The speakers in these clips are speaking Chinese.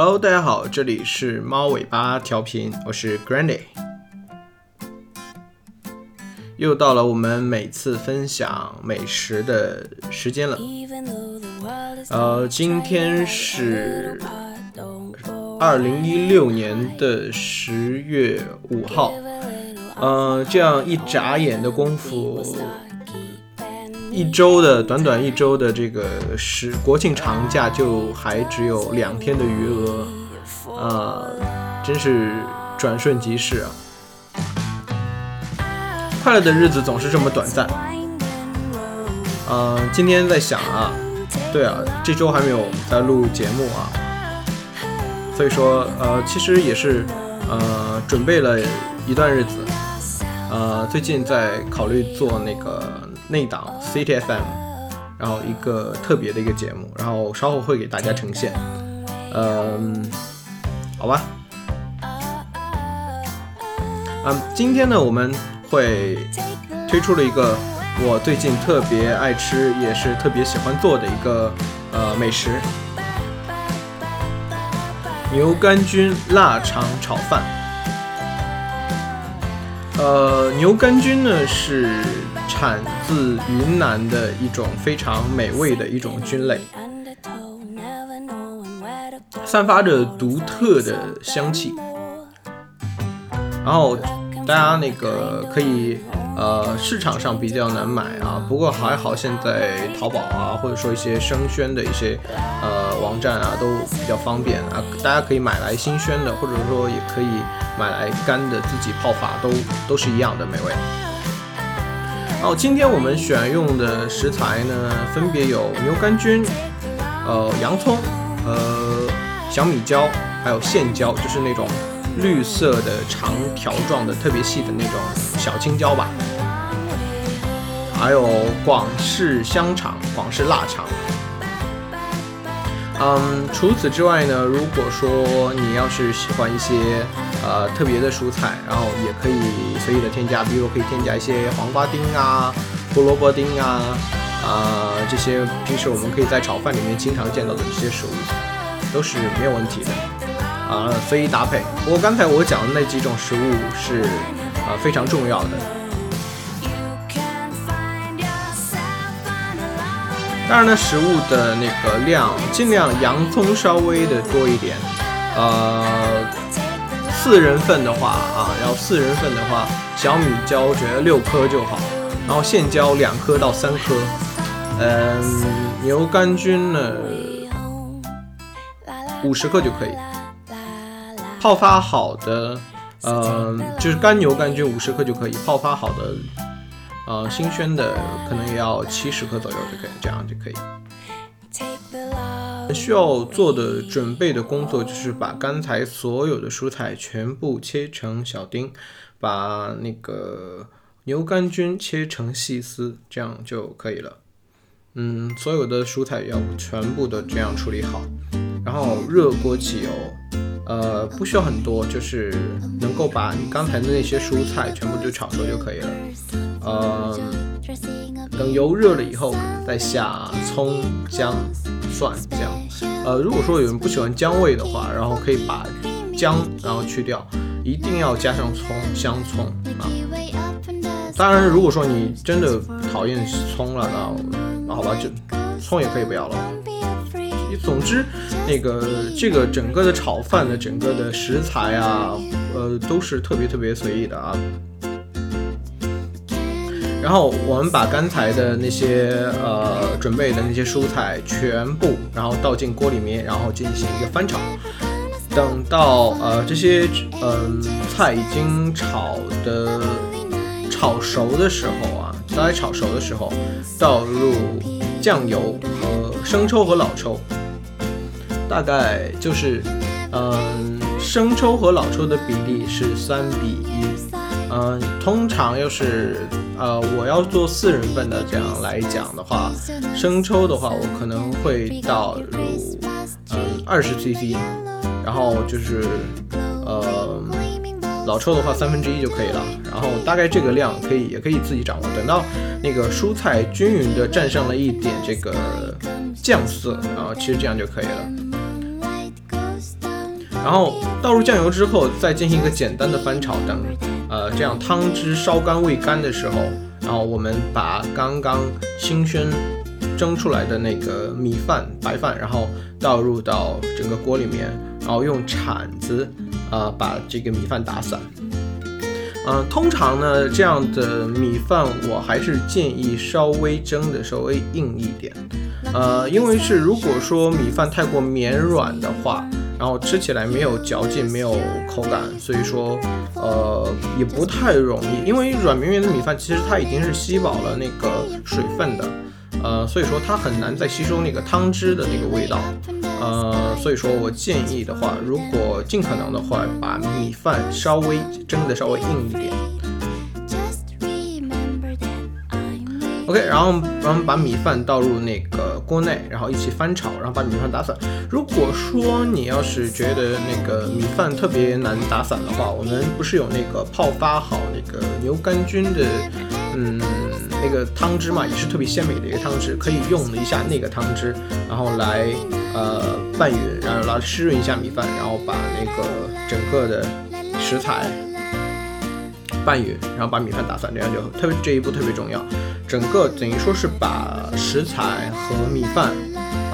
Hello，大家好，这里是猫尾巴调频，我是 Grandy。又到了我们每次分享美食的时间了。呃，今天是二零一六年的十月五号。呃，这样一眨眼的功夫，一周的短短一周的这个时国庆长假就还只有两天的余额，啊，真是转瞬即逝啊！快乐的日子总是这么短暂。嗯，今天在想啊，对啊，这周还没有在录节目啊，所以说呃，其实也是呃准备了一段日子。呃，最近在考虑做那个内档 CTFM，然后一个特别的一个节目，然后稍后会给大家呈现。嗯，好吧。嗯，今天呢，我们会推出了一个我最近特别爱吃，也是特别喜欢做的一个呃美食——牛肝菌腊肠炒饭。呃，牛肝菌呢是产自云南的一种非常美味的一种菌类，散发着独特的香气。然后大家那个可以。呃，市场上比较难买啊，不过还好，现在淘宝啊，或者说一些生鲜的一些呃网站啊，都比较方便啊，大家可以买来新鲜的，或者说也可以买来干的，自己泡法都都是一样的美味。好，今天我们选用的食材呢，分别有牛肝菌、呃洋葱、呃小米椒，还有线椒，就是那种。绿色的长条状的特别细的那种小青椒吧，还有广式香肠、广式腊肠。嗯，除此之外呢，如果说你要是喜欢一些呃特别的蔬菜，然后也可以随意的添加，比如可以添加一些黄瓜丁啊、胡萝卜丁啊，啊这些平时我们可以在炒饭里面经常见到的这些食物，都是没有问题的。啊，随意搭配。不过刚才我讲的那几种食物是啊非常重要的。当然呢，食物的那个量尽量洋葱稍微的多一点。呃，四人份的话啊，要四人份的话，小米椒我觉得六颗就好，然后线椒两颗到三颗。嗯，牛肝菌呢五十克就可以。泡发好的，呃，就是干牛肝菌五十克就可以。泡发好的，呃，新鲜的可能也要七十克左右就可以，这样就可以。需要做的准备的工作就是把刚才所有的蔬菜全部切成小丁，把那个牛肝菌切成细丝，这样就可以了。嗯，所有的蔬菜要全部都这样处理好，然后热锅起油。呃，不需要很多，就是能够把你刚才的那些蔬菜全部就炒熟就可以了。呃，等油热了以后，再下葱、姜、蒜这样。呃，如果说有人不喜欢姜味的话，然后可以把姜然后去掉，一定要加上葱、香葱啊。当然，如果说你真的讨厌葱了，那好吧，就葱也可以不要了。总之，那个这个整个的炒饭的整个的食材啊，呃，都是特别特别随意的啊。然后我们把刚才的那些呃准备的那些蔬菜全部，然后倒进锅里面，然后进行一个翻炒。等到呃这些嗯菜已经炒的炒熟的时候啊，大概炒熟的时候，倒入酱油和生抽和老抽。大概就是，嗯，生抽和老抽的比例是三比一，嗯，通常要是，呃，我要做四人份的这样来讲的话，生抽的话我可能会倒入，嗯，二十 cc，然后就是，呃，老抽的话三分之一就可以了，然后大概这个量可以也可以自己掌握，等到那个蔬菜均匀的蘸上了一点这个酱色，然后其实这样就可以了。然后倒入酱油之后，再进行一个简单的翻炒，等呃这样汤汁烧干未干的时候，然后我们把刚刚新鲜蒸出来的那个米饭白饭，然后倒入到整个锅里面，然后用铲子啊把这个米饭打散。嗯，通常呢，这样的米饭我还是建议稍微蒸的稍微硬一点，呃，因为是如果说米饭太过绵软的话，然后吃起来没有嚼劲，没有口感，所以说，呃，也不太容易，因为软绵绵的米饭其实它已经是吸饱了那个水分的，呃，所以说它很难再吸收那个汤汁的那个味道。呃，所以说我建议的话，如果尽可能的话，把米饭稍微蒸的稍微硬一点。OK，然后然后把米饭倒入那个锅内，然后一起翻炒，然后把米饭打散。如果说你要是觉得那个米饭特别难打散的话，我们不是有那个泡发好那个牛肝菌的，嗯。那个汤汁嘛，也是特别鲜美的一个汤汁，可以用一下那个汤汁，然后来呃拌匀，然后来湿润一下米饭，然后把那个整个的食材拌匀，然后 把米饭打散，这样就特别这一步特别重要。整个等于说是把食材和米饭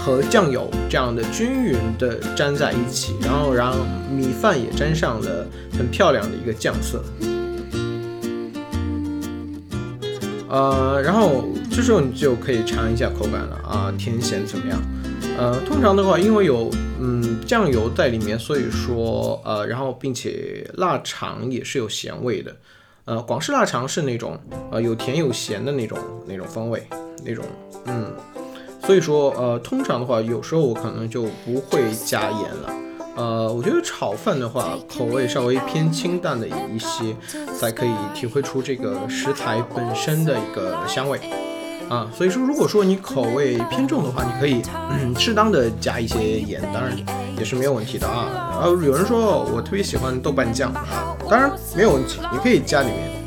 和酱油这样的均匀的粘在一起，然后让米饭也沾上了很漂亮的一个酱色。呃，然后这时候你就可以尝一下口感了啊，甜咸怎么样？呃，通常的话，因为有嗯酱油在里面，所以说呃，然后并且腊肠也是有咸味的，呃，广式腊肠是那种呃有甜有咸的那种那种风味那种嗯，所以说呃，通常的话，有时候我可能就不会加盐了。呃，我觉得炒饭的话，口味稍微偏清淡的一些，才可以体会出这个食材本身的一个香味啊。所以说，如果说你口味偏重的话，你可以适当的加一些盐，当然也是没有问题的啊。然后有人说我特别喜欢豆瓣酱啊，当然没有问题，你可以加里面。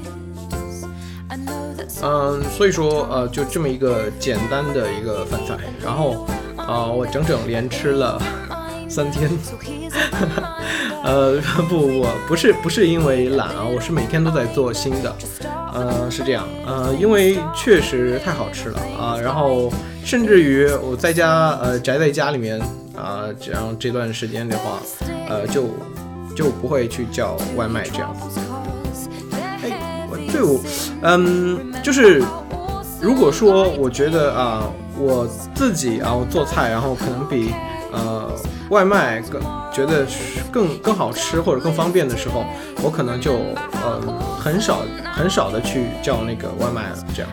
嗯，所以说呃，就这么一个简单的一个饭菜，然后啊，我整整连吃了。三天，呃，不，我不是不是因为懒啊，我是每天都在做新的，呃，是这样，呃，因为确实太好吃了啊，然后甚至于我在家，呃，宅在家里面啊，这样这段时间的话，呃，就就不会去叫外卖这样子。哎，我对我，嗯，就是如果说我觉得啊，我自己啊，我做菜，然后可能比呃。外卖更觉得更更好吃或者更方便的时候，我可能就呃很少很少的去叫那个外卖了，这样。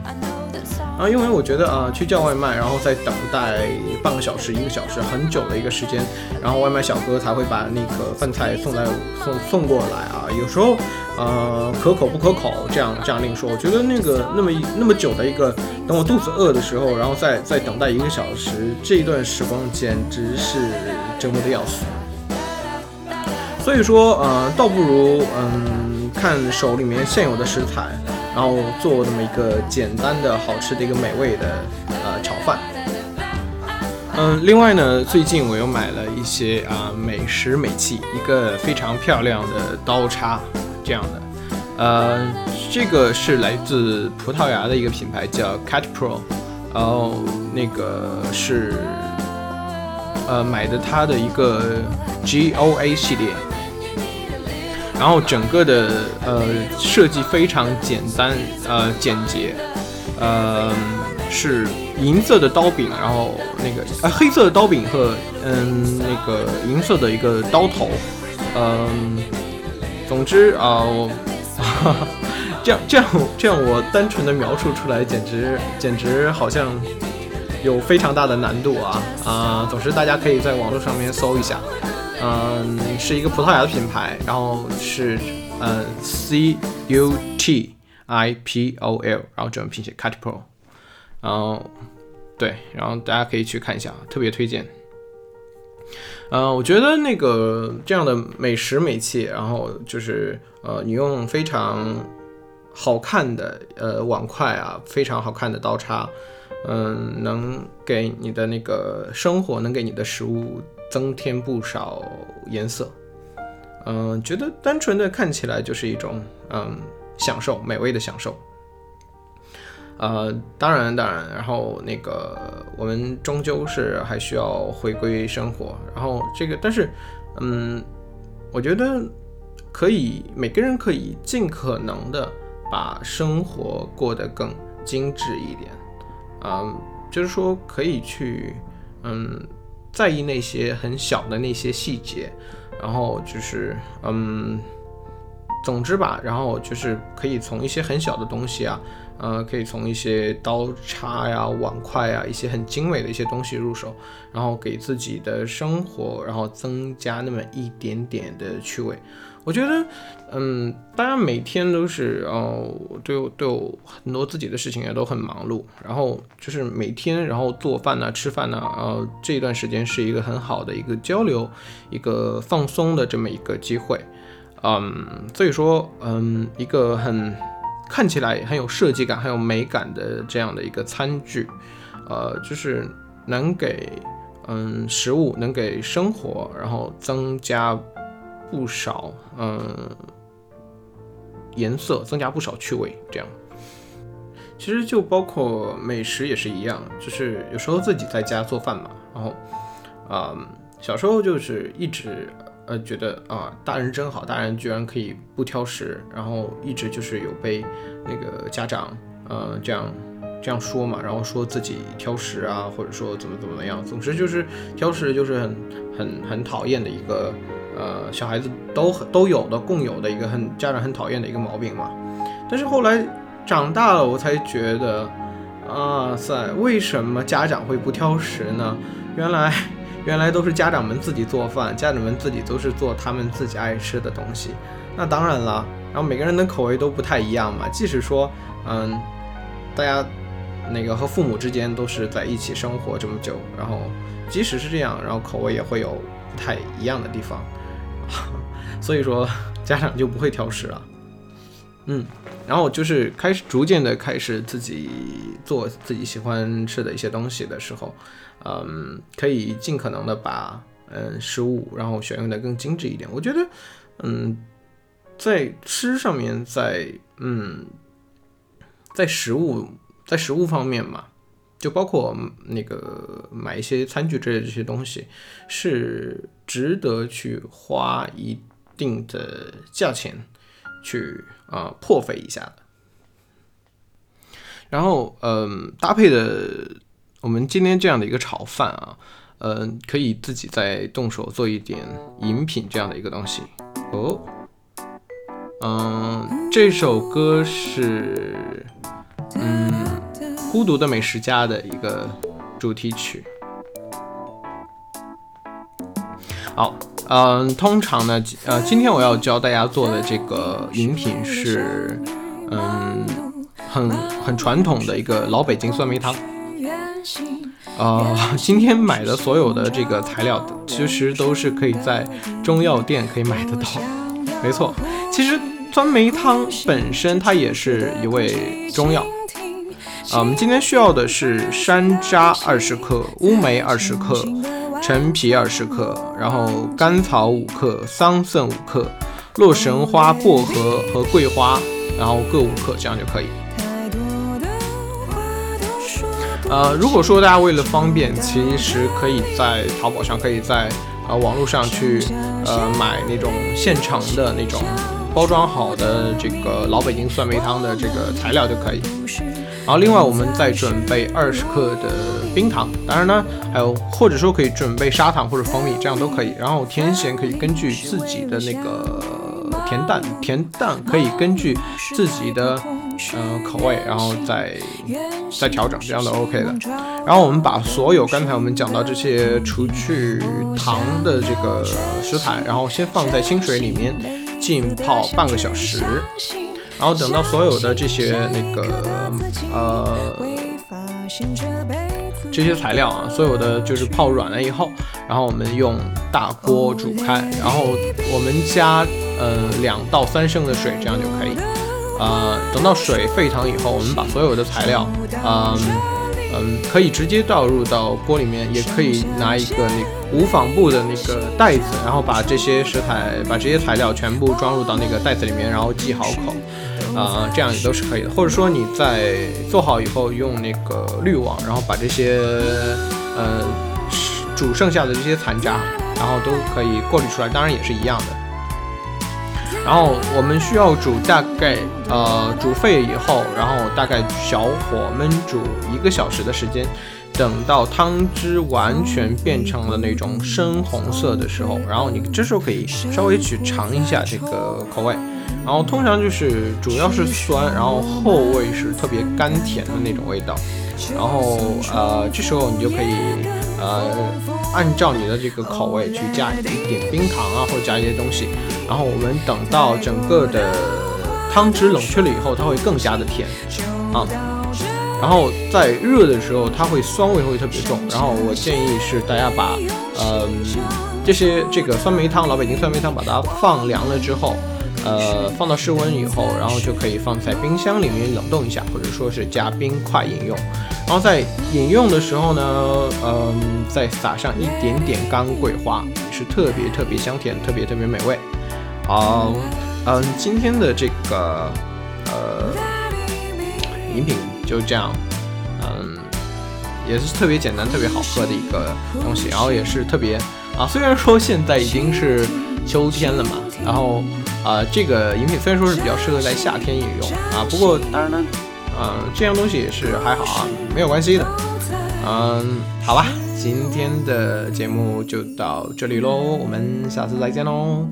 啊，因为我觉得啊去叫外卖，然后再等待半个小时一个小时很久的一个时间，然后外卖小哥才会把那个饭菜送来送送过来啊，有时候。呃，可口不可口，这样这样另说。我觉得那个那么那么久的一个，等我肚子饿的时候，然后再再等待一个小时，这一段时光简直是折磨的要死。所以说，呃，倒不如嗯，看手里面现有的食材，然后做这么一个简单的好吃的一个美味的呃炒饭。嗯，另外呢，最近我又买了一些啊美食美器，一个非常漂亮的刀叉。这样的，呃，这个是来自葡萄牙的一个品牌，叫 Cat Pro，然后那个是，呃，买的它的一个 GOA 系列，然后整个的呃设计非常简单，呃简洁，呃是银色的刀柄，然后那个呃黑色的刀柄和嗯那个银色的一个刀头，嗯。总之啊，我这样这样这样，我单纯的描述出来，简直简直好像有非常大的难度啊啊！总之，大家可以在网络上面搜一下，嗯，是一个葡萄牙的品牌，然后是嗯 C U T I P O L，然后这种拼写 Cut Pro，然后对，然后大家可以去看一下，特别推荐。呃，我觉得那个这样的美食美器，然后就是呃，你用非常好看的呃碗筷啊，非常好看的刀叉，嗯，能给你的那个生活，能给你的食物增添不少颜色嗯，觉得单纯的看起来就是一种嗯享受，美味的享受。呃，当然，当然，然后那个我们终究是还需要回归生活，然后这个，但是，嗯，我觉得可以，每个人可以尽可能的把生活过得更精致一点，啊，就是说可以去，嗯，在意那些很小的那些细节，然后就是，嗯，总之吧，然后就是可以从一些很小的东西啊。呃，可以从一些刀叉呀、碗筷呀，一些很精美的一些东西入手，然后给自己的生活，然后增加那么一点点的趣味。我觉得，嗯，大家每天都是哦，都有都有很多自己的事情也都很忙碌，然后就是每天，然后做饭呐、吃饭呐，呃，这一段时间是一个很好的一个交流、一个放松的这么一个机会，嗯，所以说，嗯，一个很。看起来很有设计感、很有美感的这样的一个餐具，呃，就是能给嗯食物、能给生活，然后增加不少嗯颜色，增加不少趣味。这样，其实就包括美食也是一样，就是有时候自己在家做饭嘛，然后啊，小时候就是一直。呃，觉得啊，大人真好，大人居然可以不挑食，然后一直就是有被那个家长呃这样这样说嘛，然后说自己挑食啊，或者说怎么怎么样，总之就是挑食就是很很很讨厌的一个呃小孩子都都有的共有的一个很家长很讨厌的一个毛病嘛。但是后来长大了，我才觉得，啊塞，为什么家长会不挑食呢？原来。原来都是家长们自己做饭，家长们自己都是做他们自己爱吃的东西。那当然了，然后每个人的口味都不太一样嘛。即使说，嗯，大家那个和父母之间都是在一起生活这么久，然后即使是这样，然后口味也会有不太一样的地方。所以说，家长就不会挑食了。嗯，然后就是开始逐渐的开始自己做自己喜欢吃的一些东西的时候。嗯，可以尽可能的把嗯食物，然后选用的更精致一点。我觉得，嗯，在吃上面，在嗯，在食物在食物方面嘛，就包括那个买一些餐具之类这些东西，是值得去花一定的价钱去啊破费一下的。然后，嗯，搭配的。我们今天这样的一个炒饭啊，嗯，可以自己再动手做一点饮品这样的一个东西哦。嗯，这首歌是嗯《孤独的美食家》的一个主题曲。好，嗯，通常呢，呃，今天我要教大家做的这个饮品是嗯很很传统的一个老北京酸梅汤。呃，今天买的所有的这个材料，其实都是可以在中药店可以买得到。没错，其实酸梅汤本身它也是一味中药。啊，我们今天需要的是山楂二十克、乌梅二十克、陈皮二十克，然后甘草五克、桑葚五克、洛神花、薄荷和桂花，然后各五克，这样就可以。呃，如果说大家为了方便，其实可以在淘宝上，可以在呃网络上去呃买那种现成的那种包装好的这个老北京酸梅汤的这个材料就可以。然后另外我们再准备二十克的冰糖，当然呢还有或者说可以准备砂糖或者蜂蜜，这样都可以。然后甜咸可以根据自己的那个甜淡，甜淡可以根据自己的。嗯，口味，然后再再调整，这样都 OK 的。然后我们把所有刚才我们讲到这些除去糖的这个食材，然后先放在清水里面浸泡半个小时。然后等到所有的这些那个呃这些材料啊，所有的就是泡软了以后，然后我们用大锅煮开，然后我们加呃两到三升的水，这样就可以。呃，等到水沸腾以后，我们把所有的材料，嗯，嗯，可以直接倒入到锅里面，也可以拿一个那无纺布的那个袋子，然后把这些食材、把这些材料全部装入到那个袋子里面，然后系好口，啊，这样也都是可以的。或者说你在做好以后用那个滤网，然后把这些呃煮剩下的这些残渣，然后都可以过滤出来，当然也是一样的。然后我们需要煮大概呃煮沸以后，然后大概小火焖煮一个小时的时间，等到汤汁完全变成了那种深红色的时候，然后你这时候可以稍微去尝一下这个口味，然后通常就是主要是酸，然后后味是特别甘甜的那种味道，然后呃这时候你就可以呃。按照你的这个口味去加一点冰糖啊，或者加一些东西，然后我们等到整个的汤汁冷却了以后，它会更加的甜啊。然后在热的时候，它会酸味会特别重。然后我建议是大家把呃这些这个酸梅汤，老北京酸梅汤，把它放凉了之后。呃，放到室温以后，然后就可以放在冰箱里面冷冻一下，或者说是加冰块饮用。然后在饮用的时候呢，嗯，再撒上一点点干桂花，是特别特别香甜，特别特别美味。好，嗯，今天的这个呃饮品就这样，嗯，也是特别简单、特别好喝的一个东西，然后也是特别啊，虽然说现在已经是秋天了嘛，然后。啊，这个饮品虽然说是比较适合在夏天饮用啊，不过当然呢，呃，这样东西也是还好啊，没有关系的。嗯，好吧，今天的节目就到这里喽，我们下次再见喽。